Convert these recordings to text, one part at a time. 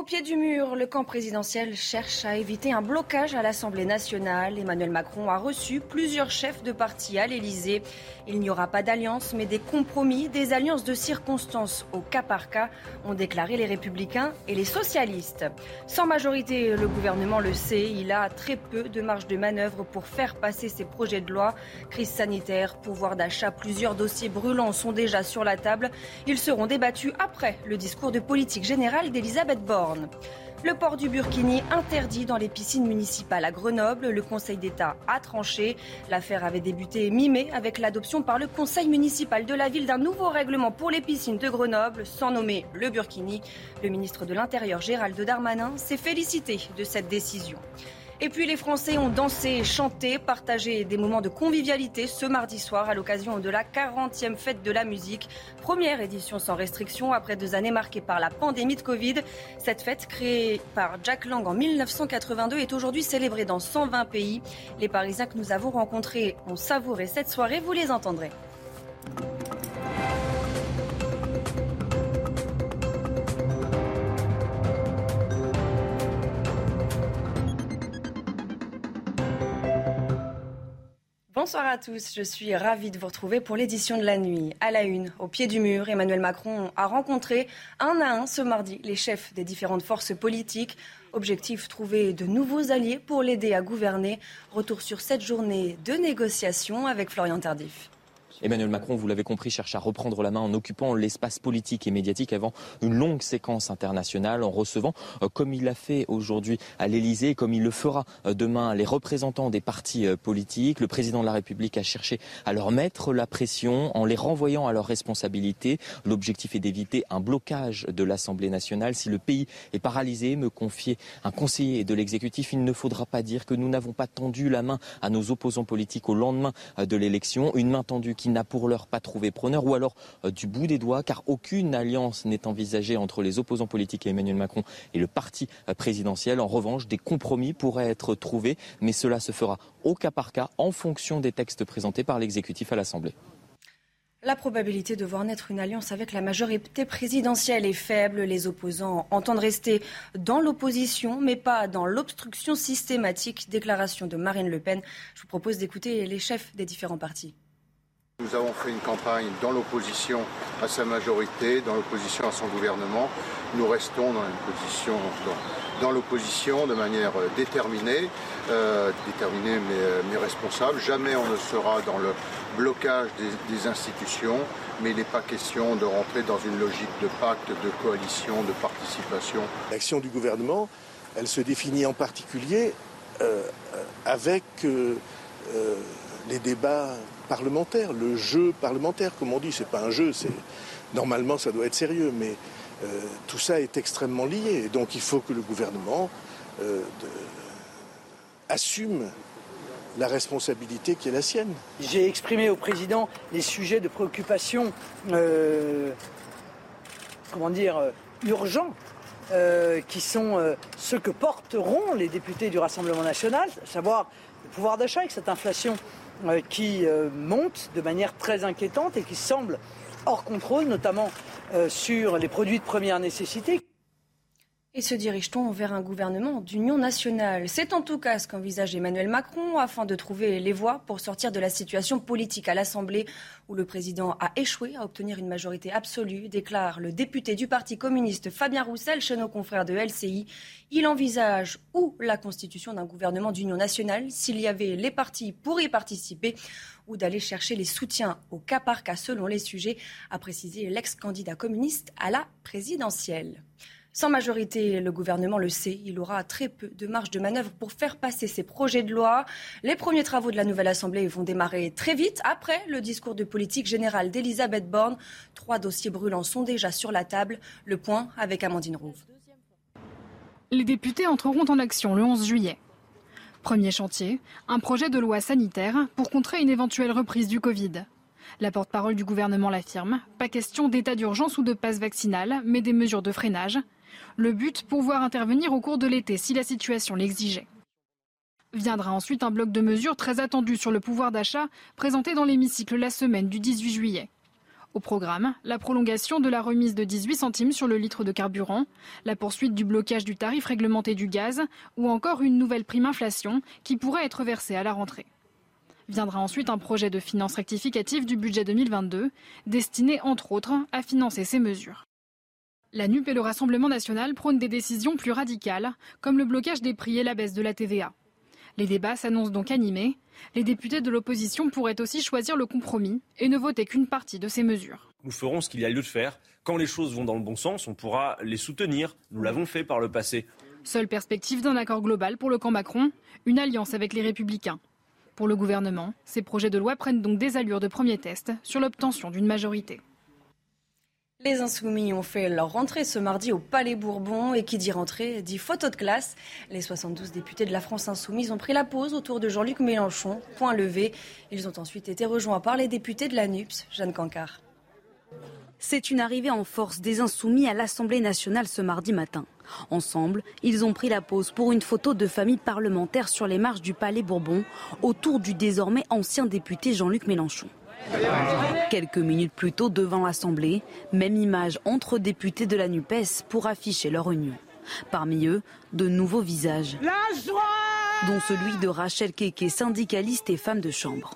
Au pied du mur, le camp présidentiel cherche à éviter un blocage à l'Assemblée nationale. Emmanuel Macron a reçu plusieurs chefs de parti à l'Élysée. Il n'y aura pas d'alliance, mais des compromis, des alliances de circonstances au cas par cas, ont déclaré les républicains et les socialistes. Sans majorité, le gouvernement le sait, il a très peu de marge de manœuvre pour faire passer ses projets de loi. Crise sanitaire, pouvoir d'achat, plusieurs dossiers brûlants sont déjà sur la table. Ils seront débattus après le discours de politique générale d'Elisabeth Borne. Le port du Burkini interdit dans les piscines municipales à Grenoble. Le Conseil d'État a tranché. L'affaire avait débuté mi-mai avec l'adoption par le Conseil municipal de la ville d'un nouveau règlement pour les piscines de Grenoble, sans nommer le Burkini. Le ministre de l'Intérieur, Gérald Darmanin, s'est félicité de cette décision. Et puis les Français ont dansé, chanté, partagé des moments de convivialité ce mardi soir à l'occasion de la 40e fête de la musique. Première édition sans restriction après deux années marquées par la pandémie de Covid. Cette fête créée par Jack Lang en 1982 est aujourd'hui célébrée dans 120 pays. Les Parisiens que nous avons rencontrés ont savouré cette soirée, vous les entendrez. Bonsoir à tous, je suis ravie de vous retrouver pour l'édition de la nuit. À la une, au pied du mur, Emmanuel Macron a rencontré un à un ce mardi les chefs des différentes forces politiques. Objectif, trouver de nouveaux alliés pour l'aider à gouverner. Retour sur cette journée de négociations avec Florian Tardif. Emmanuel Macron, vous l'avez compris, cherche à reprendre la main en occupant l'espace politique et médiatique avant une longue séquence internationale, en recevant, euh, comme il l'a fait aujourd'hui à l'Elysée, comme il le fera euh, demain, les représentants des partis euh, politiques. Le président de la République a cherché à leur mettre la pression en les renvoyant à leurs responsabilités. L'objectif est d'éviter un blocage de l'Assemblée nationale. Si le pays est paralysé, me confier un conseiller de l'exécutif, il ne faudra pas dire que nous n'avons pas tendu la main à nos opposants politiques au lendemain de l'élection. Une main tendue qui n'a pour l'heure pas trouvé preneur, ou alors euh, du bout des doigts, car aucune alliance n'est envisagée entre les opposants politiques et Emmanuel Macron et le parti euh, présidentiel. En revanche, des compromis pourraient être trouvés, mais cela se fera au cas par cas en fonction des textes présentés par l'exécutif à l'Assemblée. La probabilité de voir naître une alliance avec la majorité présidentielle est faible. Les opposants entendent rester dans l'opposition, mais pas dans l'obstruction systématique. Déclaration de Marine Le Pen. Je vous propose d'écouter les chefs des différents partis. Nous avons fait une campagne dans l'opposition à sa majorité, dans l'opposition à son gouvernement. Nous restons dans une position dans, l'opposition de manière euh, déterminée, euh, déterminée euh, mais, responsable. Jamais on ne sera dans le blocage des, institutions, mais il n'est pas question de rentrer dans une logique de pacte, de coalition, de participation. L'action du gouvernement, elle se définit en particulier avec les débats parlementaire, le jeu parlementaire, comme on dit. C'est pas un jeu, c'est normalement ça doit être sérieux, mais euh, tout ça est extrêmement lié. Et donc il faut que le gouvernement euh, assume la responsabilité qui est la sienne. J'ai exprimé au président les sujets de préoccupation, euh, comment dire, urgents. qui sont ceux que porteront les députés du Rassemblement national, à savoir le pouvoir d'achat avec cette inflation qui euh, monte de manière très inquiétante et qui semble hors contrôle, notamment euh, sur les produits de première nécessité. Et se dirige-t-on vers un gouvernement d'union nationale? C'est en tout cas ce qu'envisage Emmanuel Macron afin de trouver les voies pour sortir de la situation politique à l'Assemblée où le président a échoué à obtenir une majorité absolue, déclare le député du Parti communiste Fabien Roussel chez nos confrères de LCI. Il envisage ou la constitution d'un gouvernement d'union nationale s'il y avait les partis pour y participer ou d'aller chercher les soutiens au cas par cas selon les sujets, a précisé l'ex-candidat communiste à la présidentielle. Sans majorité, le gouvernement le sait, il aura très peu de marge de manœuvre pour faire passer ses projets de loi. Les premiers travaux de la nouvelle Assemblée vont démarrer très vite après le discours de politique générale d'Elisabeth Borne. Trois dossiers brûlants sont déjà sur la table. Le point avec Amandine Rouve. Les députés entreront en action le 11 juillet. Premier chantier, un projet de loi sanitaire pour contrer une éventuelle reprise du Covid. La porte-parole du gouvernement l'affirme, pas question d'état d'urgence ou de passe vaccinal, mais des mesures de freinage. Le but, pouvoir intervenir au cours de l'été si la situation l'exigeait. Viendra ensuite un bloc de mesures très attendu sur le pouvoir d'achat présenté dans l'hémicycle la semaine du 18 juillet. Au programme, la prolongation de la remise de 18 centimes sur le litre de carburant, la poursuite du blocage du tarif réglementé du gaz ou encore une nouvelle prime inflation qui pourrait être versée à la rentrée. Viendra ensuite un projet de finances rectificative du budget 2022 destiné entre autres à financer ces mesures. La NUP et le Rassemblement national prônent des décisions plus radicales, comme le blocage des prix et la baisse de la TVA. Les débats s'annoncent donc animés. Les députés de l'opposition pourraient aussi choisir le compromis et ne voter qu'une partie de ces mesures. Nous ferons ce qu'il y a lieu de faire. Quand les choses vont dans le bon sens, on pourra les soutenir. Nous l'avons fait par le passé. Seule perspective d'un accord global pour le camp Macron, une alliance avec les républicains. Pour le gouvernement, ces projets de loi prennent donc des allures de premier test sur l'obtention d'une majorité. Les Insoumis ont fait leur rentrée ce mardi au Palais Bourbon et qui dit rentrée dit photo de classe. Les 72 députés de la France Insoumise ont pris la pause autour de Jean-Luc Mélenchon, point levé. Ils ont ensuite été rejoints par les députés de la NUPS, Jeanne Cancard. C'est une arrivée en force des Insoumis à l'Assemblée nationale ce mardi matin. Ensemble, ils ont pris la pause pour une photo de famille parlementaire sur les marches du Palais Bourbon autour du désormais ancien député Jean-Luc Mélenchon. Quelques minutes plus tôt, devant l'Assemblée, même image entre députés de la NUPES pour afficher leur union. Parmi eux, de nouveaux visages. Dont celui de Rachel Keke, syndicaliste et femme de chambre.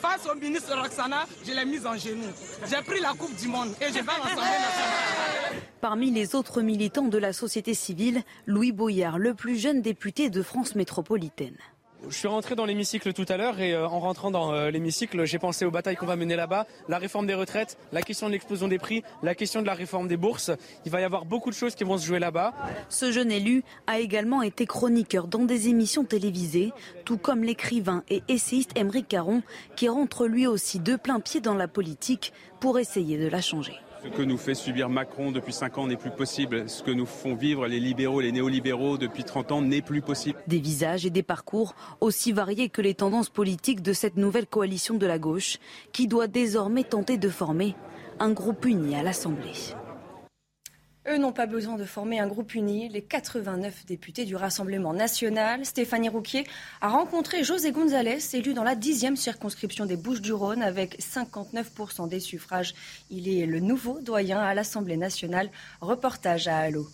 Face au ministre Roxana, je l'ai mise en genoux. J'ai pris la Coupe du Monde et je vais à l'Assemblée nationale. Parmi les autres militants de la société civile, Louis Boyard, le plus jeune député de France métropolitaine. Je suis rentré dans l'hémicycle tout à l'heure et euh, en rentrant dans euh, l'hémicycle, j'ai pensé aux batailles qu'on va mener là-bas, la réforme des retraites, la question de l'explosion des prix, la question de la réforme des bourses. Il va y avoir beaucoup de choses qui vont se jouer là-bas. Ce jeune élu a également été chroniqueur dans des émissions télévisées, tout comme l'écrivain et essayiste Émeric Caron, qui rentre lui aussi de plein pied dans la politique pour essayer de la changer. Ce que nous fait subir Macron depuis 5 ans n'est plus possible. Ce que nous font vivre les libéraux, les néolibéraux depuis 30 ans n'est plus possible. Des visages et des parcours aussi variés que les tendances politiques de cette nouvelle coalition de la gauche qui doit désormais tenter de former un groupe uni à l'Assemblée. Eux n'ont pas besoin de former un groupe uni. Les 89 députés du Rassemblement national, Stéphanie Rouquier, a rencontré José González, élu dans la 10e circonscription des Bouches-du-Rhône avec 59% des suffrages. Il est le nouveau doyen à l'Assemblée nationale. Reportage à Allo.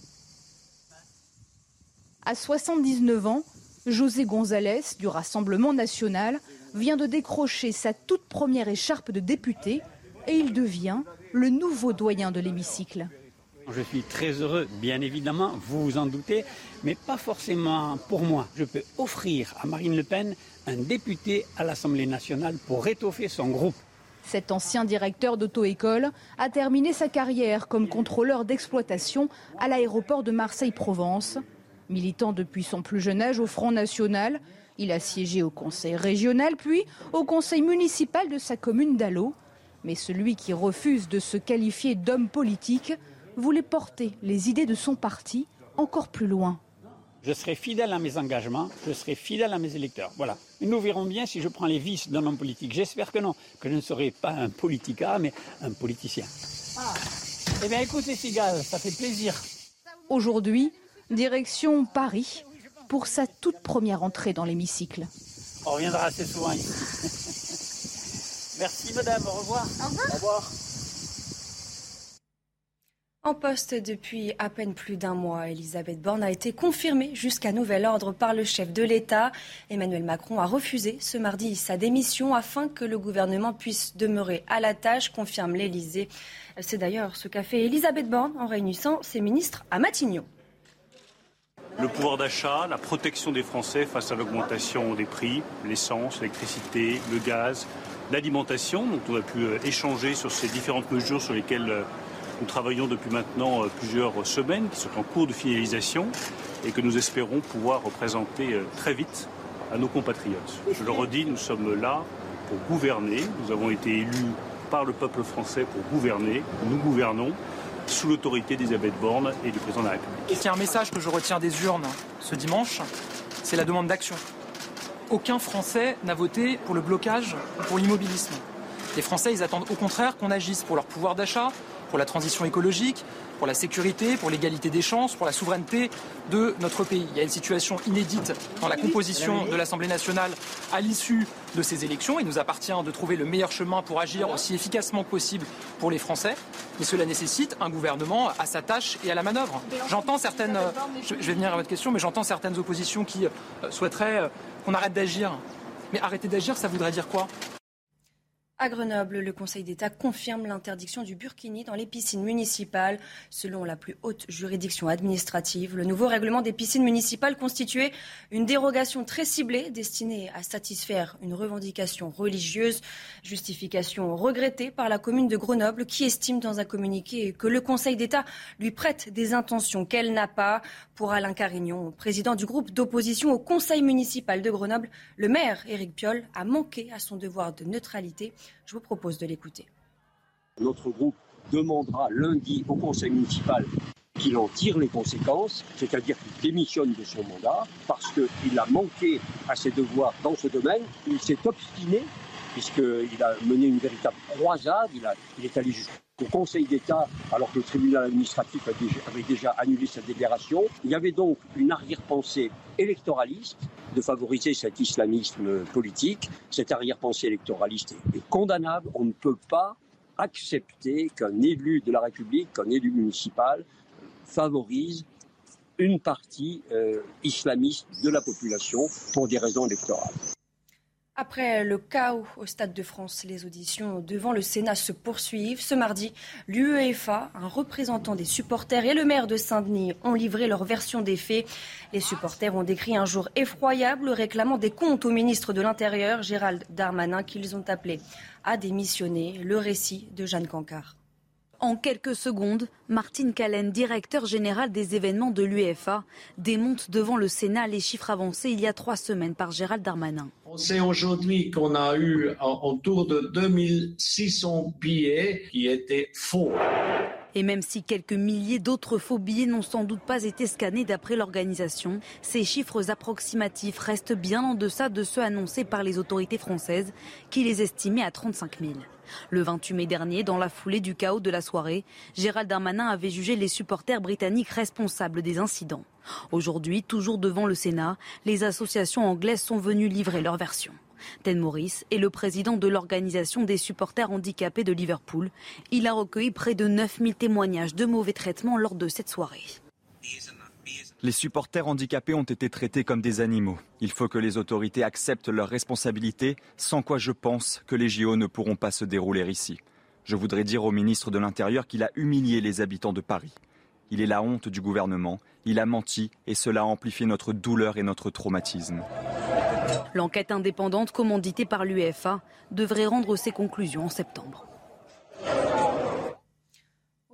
À 79 ans, José González du Rassemblement national vient de décrocher sa toute première écharpe de député et il devient le nouveau doyen de l'hémicycle. Je suis très heureux, bien évidemment, vous vous en doutez, mais pas forcément pour moi. Je peux offrir à Marine Le Pen un député à l'Assemblée nationale pour étoffer son groupe. Cet ancien directeur d'auto-école a terminé sa carrière comme contrôleur d'exploitation à l'aéroport de Marseille-Provence. Militant depuis son plus jeune âge au Front National, il a siégé au conseil régional puis au conseil municipal de sa commune d'Allo. Mais celui qui refuse de se qualifier d'homme politique voulait porter les idées de son parti encore plus loin. Je serai fidèle à mes engagements, je serai fidèle à mes électeurs. Voilà. nous verrons bien si je prends les vices d'un homme politique. J'espère que non, que je ne serai pas un politica, mais un politicien. Ah. Eh bien écoutez, Sigal, ça fait plaisir. Aujourd'hui, direction Paris pour sa toute première entrée dans l'hémicycle. On reviendra assez souvent ici. Merci madame, au revoir. Au revoir. Au revoir. En poste depuis à peine plus d'un mois, Elisabeth Borne a été confirmée jusqu'à nouvel ordre par le chef de l'État. Emmanuel Macron a refusé ce mardi sa démission afin que le gouvernement puisse demeurer à la tâche, confirme l'Élysée. C'est d'ailleurs ce qu'a fait Elisabeth Borne en réunissant ses ministres à Matignon. Le pouvoir d'achat, la protection des Français face à l'augmentation des prix, l'essence, l'électricité, le gaz, l'alimentation, dont on a pu échanger sur ces différentes mesures sur lesquelles Nous travaillons depuis maintenant euh, plusieurs semaines qui sont en cours de finalisation et que nous espérons pouvoir représenter euh, très vite à nos compatriotes. Je le redis, nous sommes là pour gouverner. Nous avons été élus par le peuple français pour gouverner. Nous gouvernons sous l'autorité d'Elisabeth Borne et du président de la République. Et c'est un message que je retiens des urnes ce dimanche, c'est la demande d'action. Aucun Français n'a voté pour le blocage ou pour l'immobilisme. Les Français, ils attendent au contraire qu'on agisse pour leur pouvoir d'achat, pour la transition écologique, pour la sécurité, pour l'égalité des chances, pour la souveraineté de notre pays. Il y a une situation inédite dans la composition de l'Assemblée nationale à l'issue de ces élections. Il nous appartient de trouver le meilleur chemin pour agir aussi efficacement que possible pour les Français. Mais cela nécessite un gouvernement à sa tâche et à la manœuvre. J'entends certaines, je vais venir à votre question, mais j'entends certaines oppositions qui euh, souhaiteraient euh, qu'on arrête d'agir. Mais arrêter d'agir, ça voudrait dire quoi? À Grenoble, le Conseil d'État confirme l'interdiction du burkini dans les piscines municipales. Selon la plus haute juridiction administrative, le nouveau règlement des piscines municipales constituait une dérogation très ciblée destinée à satisfaire une revendication religieuse. Justification regrettée par la commune de Grenoble qui estime dans un communiqué que le Conseil d'État lui prête des intentions qu'elle n'a pas. Pour Alain Carignon, président du groupe d'opposition au Conseil municipal de Grenoble, le maire Éric Piolle a manqué à son devoir de neutralité. Je vous propose de l'écouter. Notre groupe demandera lundi au conseil municipal qu'il en tire les conséquences, c'est-à-dire qu'il démissionne de son mandat parce qu'il a manqué à ses devoirs dans ce domaine. Il s'est obstiné puisqu'il a mené une véritable croisade. Il, est allé jusqu'au Conseil d'État alors que le tribunal administratif avait déjà annulé sa délibération. Il y avait donc une arrière-pensée électoraliste de favoriser cet islamisme politique. Cette arrière-pensée électoraliste est condamnable. On ne peut pas accepter qu'un élu de la République, qu'un élu municipal favorise une partie euh, islamiste de la population pour des raisons électorales. Après le chaos au Stade de France, les auditions devant le Sénat se poursuivent. Ce mardi, l'UEFA, un représentant des supporters et le maire de Saint-Denis ont livré leur version des faits. Les supporters ont décrit un jour effroyable réclamant des comptes au ministre de l'Intérieur, Gérald Darmanin, qu'ils ont appelé à démissionner. Le récit de Jeanne Cancard. En quelques secondes, Martine Callen, directeur général des événements de l'UEFA, démonte devant le Sénat les chiffres avancés il y a trois semaines par Gérald Darmanin. On sait aujourd'hui qu'on a eu autour de 2600 billets qui étaient faux. Et même si quelques milliers d'autres faux billets n'ont sans doute pas été scannés d'après l'organisation, ces chiffres approximatifs restent bien en deçà de ceux annoncés par les autorités françaises, qui les estimaient à 35 000. Le 28 mai dernier, dans la foulée du chaos de la soirée, Gérald Darmanin avait jugé les supporters britanniques responsables des incidents. Aujourd'hui, toujours devant le Sénat, les associations anglaises sont venues livrer leur version. Ted Morris est le président de l'organisation des supporters handicapés de Liverpool. Il a recueilli près de 9000 témoignages de mauvais traitements lors de cette soirée. Les supporters handicapés ont été traités comme des animaux. Il faut que les autorités acceptent leurs responsabilités, sans quoi je pense que les JO ne pourront pas se dérouler ici. Je voudrais dire au ministre de l'Intérieur qu'il a humilié les habitants de Paris. Il est la honte du gouvernement, il a menti et cela a amplifié notre douleur et notre traumatisme. L'enquête indépendante commanditée par l'UEFA devrait rendre ses conclusions en septembre.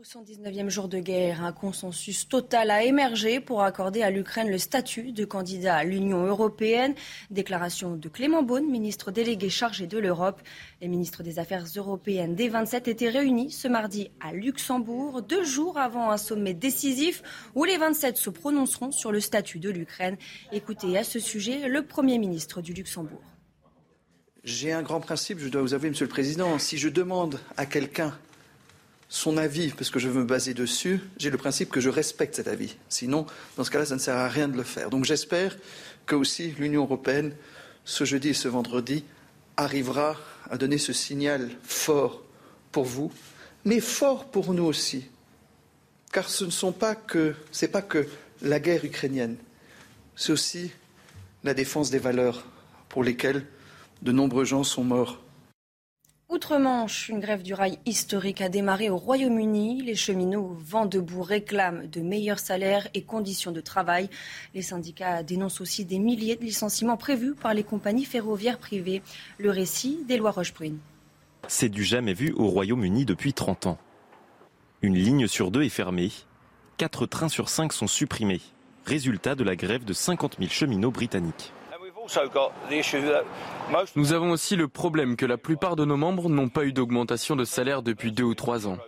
Au 119e jour de guerre, un consensus total a émergé pour accorder à l'Ukraine le statut de candidat à l'Union européenne. Déclaration de Clément Beaune, ministre délégué chargé de l'Europe. Les ministres des Affaires européennes des 27 étaient réunis ce mardi à Luxembourg, deux jours avant un sommet décisif où les 27 se prononceront sur le statut de l'Ukraine. Écoutez à ce sujet le Premier ministre du Luxembourg. J'ai un grand principe, je dois vous avouer, Monsieur le Président. Si je demande à quelqu'un son avis, parce que je veux me baser dessus, j'ai le principe que je respecte cet avis. Sinon, dans ce cas-là, ça ne sert à rien de le faire. Donc j'espère que aussi l'Union européenne, ce jeudi et ce vendredi, arrivera à donner ce signal fort pour vous, mais fort pour nous aussi. Car ce ne sont pas pas que la guerre ukrainienne, c'est aussi la défense des valeurs pour lesquelles de nombreux gens sont morts Outre-Manche, une grève du rail historique a démarré au Royaume-Uni. Les cheminots vent debout réclament de meilleurs salaires et conditions de travail. Les syndicats dénoncent aussi des milliers de licenciements prévus par les compagnies ferroviaires privées. Le récit d'Éloi Rochebrune. C'est du jamais vu au Royaume-Uni depuis 30 ans. Une ligne sur deux est fermée. Quatre trains sur cinq sont supprimés. Résultat de la grève de 50 000 cheminots britanniques. Nous avons aussi le problème que la plupart de nos membres n'ont pas eu d'augmentation de salaire depuis deux ou trois ans.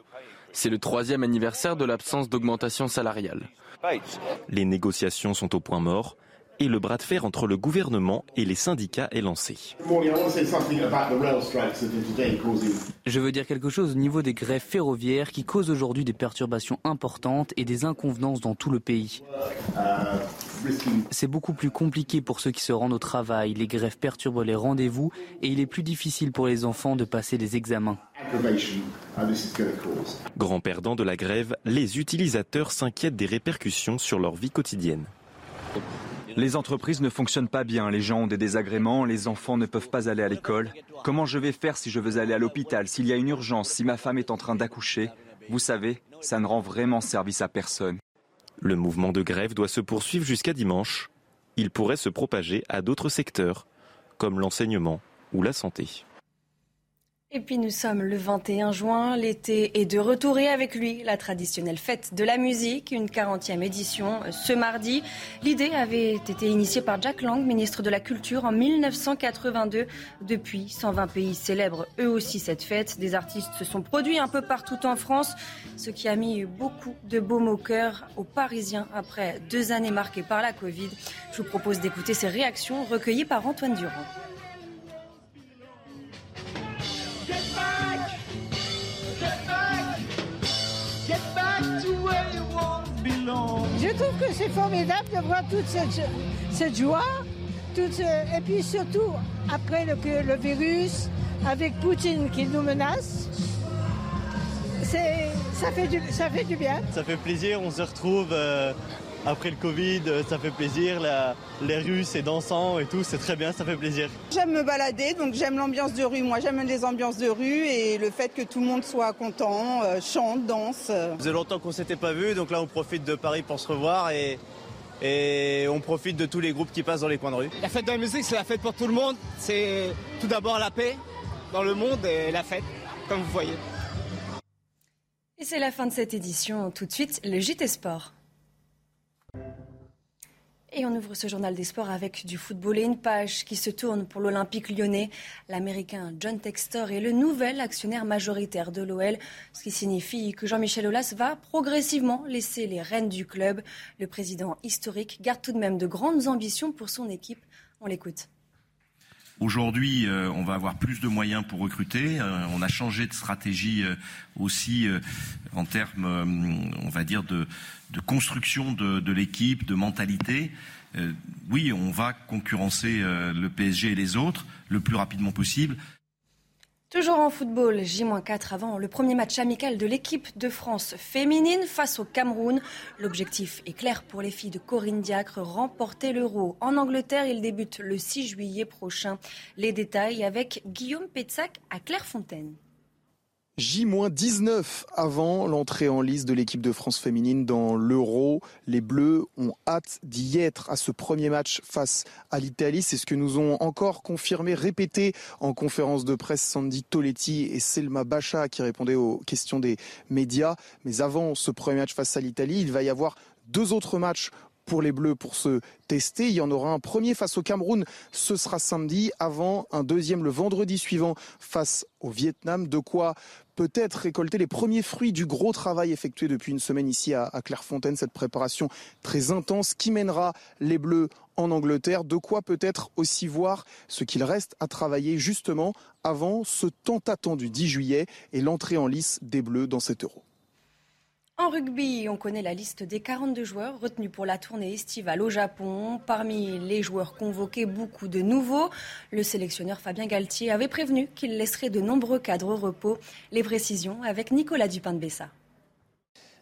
C'est le troisième anniversaire de l'absence d'augmentation salariale. Les négociations sont au point mort et le bras de fer entre le gouvernement et les syndicats est lancé. Je veux dire quelque chose au niveau des grèves ferroviaires qui causent aujourd'hui des perturbations importantes et des inconvenances dans tout le pays. C'est beaucoup plus compliqué pour ceux qui se rendent au travail, les grèves perturbent les rendez-vous et il est plus difficile pour les enfants de passer les examens. Grand perdant de la grève, les utilisateurs s'inquiètent des répercussions sur leur vie quotidienne. Les entreprises ne fonctionnent pas bien, les gens ont des désagréments, les enfants ne peuvent pas aller à l'école. Comment je vais faire si je veux aller à l'hôpital, s'il y a une urgence, si ma femme est en train d'accoucher Vous savez, ça ne rend vraiment service à personne. Le mouvement de grève doit se poursuivre jusqu'à dimanche. Il pourrait se propager à d'autres secteurs, comme l'enseignement ou la santé. Et puis nous sommes le 21 juin, l'été est de retour et avec lui la traditionnelle fête de la musique, une 40e édition ce mardi. L'idée avait été initiée par Jack Lang, ministre de la Culture en 1982. Depuis, 120 pays célèbrent eux aussi cette fête. Des artistes se sont produits un peu partout en France, ce qui a mis beaucoup de baume au cœur aux Parisiens après deux années marquées par la Covid. Je vous propose d'écouter ces réactions recueillies par Antoine Durand. Que c'est formidable de voir toute cette, joie, et puis surtout après le, virus, avec Poutine qui nous menace, ça fait, du, ça fait du bien. Ça fait plaisir, on se retrouve euh, après le Covid, ça fait plaisir, la, les rues c'est dansant et tout, c'est très bien, ça fait plaisir. J'aime me balader, donc j'aime l'ambiance de rue. Moi j'aime les ambiances de rue et le fait que tout le monde soit content, euh, chante, danse. Ça faisait longtemps qu'on s'était pas vu, donc là on profite de Paris pour se revoir et, et on profite de tous les groupes qui passent dans les coins de rue. La fête de la musique c'est la fête pour tout le monde, c'est tout d'abord la paix dans le monde et la fête, comme vous voyez. Et c'est la fin de cette édition. Tout de suite, le JT Sport. Et on ouvre ce journal des sports avec du football et une page qui se tourne pour l'Olympique lyonnais. L'Américain John Textor est le nouvel actionnaire majoritaire de l'OL, ce qui signifie que Jean-Michel Aulas va progressivement laisser les rênes du club. Le président historique garde tout de même de grandes ambitions pour son équipe. On l'écoute. Aujourd'hui, euh, on va avoir plus de moyens pour recruter. Euh, on a changé de stratégie euh, aussi euh, en termes, euh, on va dire, de, de construction de, de l'équipe, de mentalité. Euh, oui, on va concurrencer le PSG et les autres le plus rapidement possible. Toujours en football, J-4 avant le premier match amical de l'équipe de France féminine face au Cameroun. L'objectif est clair pour les filles de Corinne Diacre, remporter l'euro. En Angleterre, il débute le 6 juillet prochain. Les détails avec Guillaume Petzac à Clairefontaine. J-19 avant l'entrée en liste de l'équipe de France féminine dans l'Euro. Les Bleus ont hâte d'y être à ce premier match face à l'Italie. C'est ce que nous ont encore confirmé, répété en conférence de presse Sandy Toletti et Selma Bacha qui répondaient aux questions des médias. Mais avant ce premier match face à l'Italie, il va y avoir deux autres matchs pour les Bleus pour se tester. Il y en aura un premier face au Cameroun, ce sera samedi, avant un deuxième le vendredi suivant face au Vietnam. De quoi peut-être récolter les premiers fruits du gros travail effectué depuis une semaine ici à, Clairefontaine, cette préparation très intense qui mènera les Bleus en Angleterre. De quoi peut-être aussi voir ce qu'il reste à travailler justement avant ce tant attendu 10 juillet et l'entrée en lice des Bleus dans cet Euro. En rugby, on connaît la liste des 42 joueurs retenus pour la tournée estivale au Japon. Parmi les joueurs convoqués, beaucoup de nouveaux. Le sélectionneur Fabien Galtier avait prévenu qu'il laisserait de nombreux cadres au repos. Les précisions avec Nicolas Dupin de Bessa.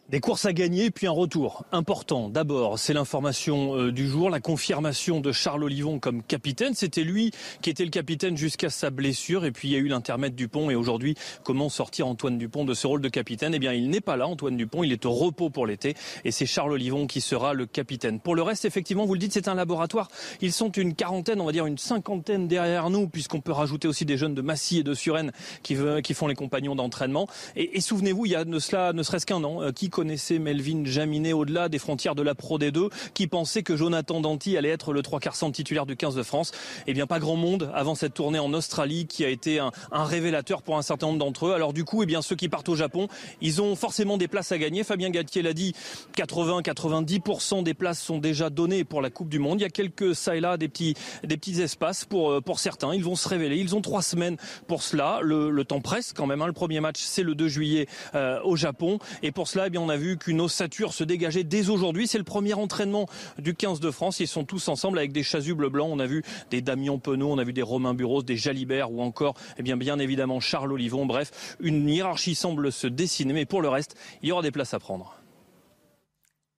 Des courses à gagner, puis un retour important. D'abord, c'est l'information euh, du jour, la confirmation de Charles Olivon comme capitaine. C'était lui qui était le capitaine jusqu'à sa blessure. Et puis il y a eu l'intermède Dupont. Et aujourd'hui, comment sortir Antoine Dupont de ce rôle de capitaine? Eh bien, il n'est pas là, Antoine Dupont. Il est au repos pour l'été. Et c'est Charles Olivon qui sera le capitaine. Pour le reste, effectivement, vous le dites, c'est un laboratoire. Ils sont une quarantaine, on va dire une cinquantaine derrière nous, puisqu'on peut rajouter aussi des jeunes de Massy et de Suresnes qui, font les compagnons d'entraînement. Et, souvenez-vous, il y a ne serait-ce qu'un an, euh, qui connaissait Melvin Jaminet au-delà des frontières de la Pro D2, qui pensait que Jonathan Danty allait être le trois quarts centre titulaire du 15 de France. Eh bien, pas grand monde avant cette tournée en Australie qui a été un, un révélateur pour un certain nombre d'entre eux. Alors du coup, eh bien, ceux qui partent au Japon, ils ont forcément des places à gagner. Fabien Galtier l'a dit, 80-90% des places sont déjà données pour la Coupe du Monde. Il y a quelques ça et là des petits, des petits espaces pour, euh, pour certains. Ils vont se révéler. Ils ont trois semaines pour cela. Le, le temps presse quand même. Hein. Le premier match, c'est le 2 juillet euh, au Japon. Et pour cela, eh bien, on a vu qu'une ossature se dégageait dès aujourd'hui. C'est le premier entraînement du 15 de France. Ils sont tous ensemble avec des chasubles blancs. On a vu des Damien Penaud, on a vu des Romain Buros, des Jalibert ou encore, eh bien, bien évidemment, Charles Olivon. Bref, une hiérarchie semble se dessiner. Mais pour le reste, il y aura des places à prendre.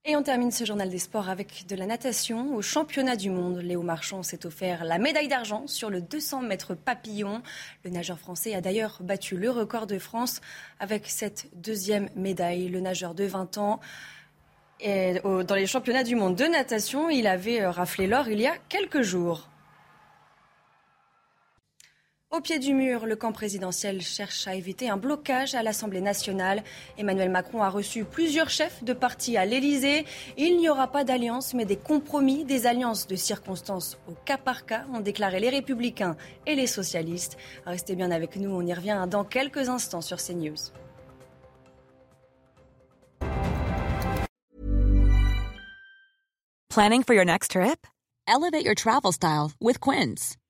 Et on termine ce journal des sports avec de la natation. Au championnat du monde, Léo Marchand s'est offert la médaille d'argent sur le 200 mètres papillon. Le nageur français a d'ailleurs battu le record de France avec cette deuxième médaille. Le nageur de 20 ans, dans les championnats du monde de natation, il avait raflé l'or il y a quelques jours. Au pied du mur, le camp présidentiel cherche à éviter un blocage à l'Assemblée nationale. Emmanuel Macron a reçu plusieurs chefs de parti à l'Élysée. Il n'y aura pas d'alliance, mais des compromis, des alliances de circonstances au cas par cas, ont déclaré les républicains et les socialistes. Restez bien avec nous, on y revient dans quelques instants sur CNews. Planning for your next trip? Elevate your travel style with Quince.